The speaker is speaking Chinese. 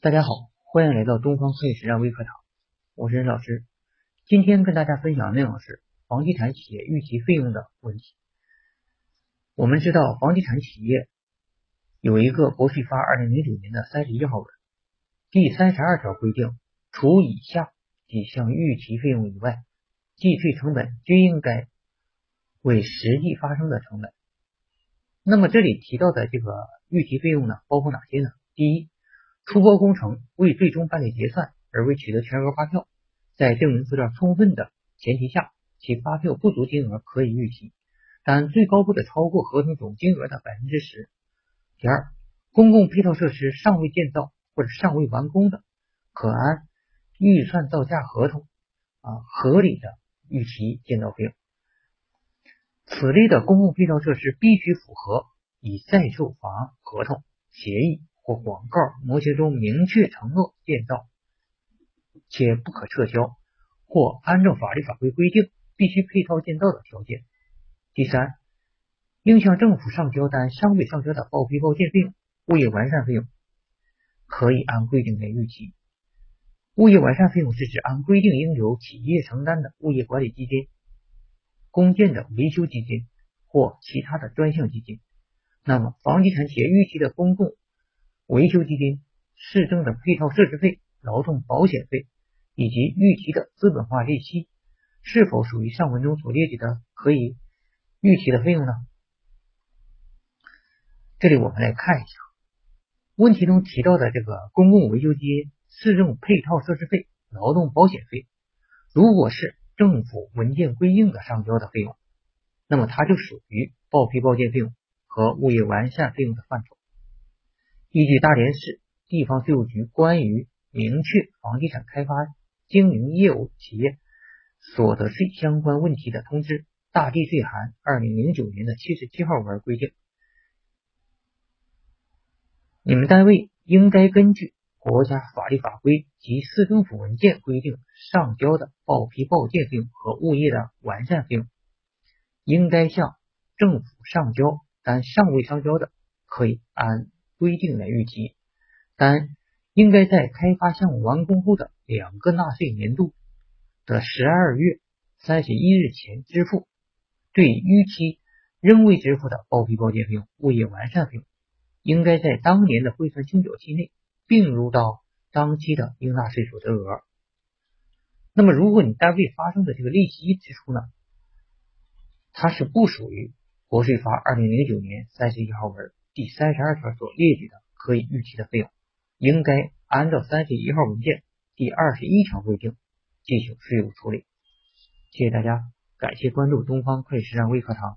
大家好，欢迎来到东方会计实战微课堂，我是任老师。今天跟大家分享的内容是房地产企业预期费用的问题。我们知道，房地产企业有一个国税发二零零九年的三十一号文，第三十二条规定，除以下几项预期费用以外，计税成本均应该为实际发生的成本。那么这里提到的这个预期费用呢，包括哪些呢？第一，出包工程未最终办理结算而未取得全额发票，在证明资料充分的前提下，其发票不足金额可以预期，但最高不得超过合同总金额的百分之十。第二，公共配套设施尚未建造或者尚未完工的，可按预算造价合同啊合理的预期建造费用。此类的公共配套设施必须符合以在售房合同协议。或广告模型中明确承诺建造且不可撤销，或按照法律法规规定必须配套建造的条件。第三，应向政府上交但尚未上交的报批报建费用、物业完善费用，可以按规定来预期。物业完善费用是指按规定应由企业承担的物业管理基金、公建的维修基金或其他的专项基金。那么，房地产企业预期的公共维修基金、市政的配套设施费、劳动保险费以及预期的资本化利息，是否属于上文中所列举的可以预期的费用呢？这里我们来看一下问题中提到的这个公共维修基金、市政配套设施费、劳动保险费，如果是政府文件规定的上交的费用，那么它就属于报批报建费用和物业完善费用的范畴。依据大连市地方税务局关于明确房地产开发经营业务企业所得税相关问题的通知（大地税函二零零九年的七十七号文）规定，你们单位应该根据国家法律法规及市政府文件规定上交的报批报建费用和物业的完善费用，应该向政府上交，但尚未上交的，可以按。规定来预期，但应该在开发项目完工后的两个纳税年度的十二月三十一日前支付。对逾期仍未支付的报批报建费用、物业完善费用，应该在当年的汇算清缴期内并入到当期的应纳税所得额。那么，如果你单位发生的这个利息支出呢，它是不属于国税发二零零九年三十一号文。第三十二条所列举的可以预期的费用，应该按照三十一号文件第二十一条规定进行税务处理。谢谢大家，感谢关注东方会计实战微课堂。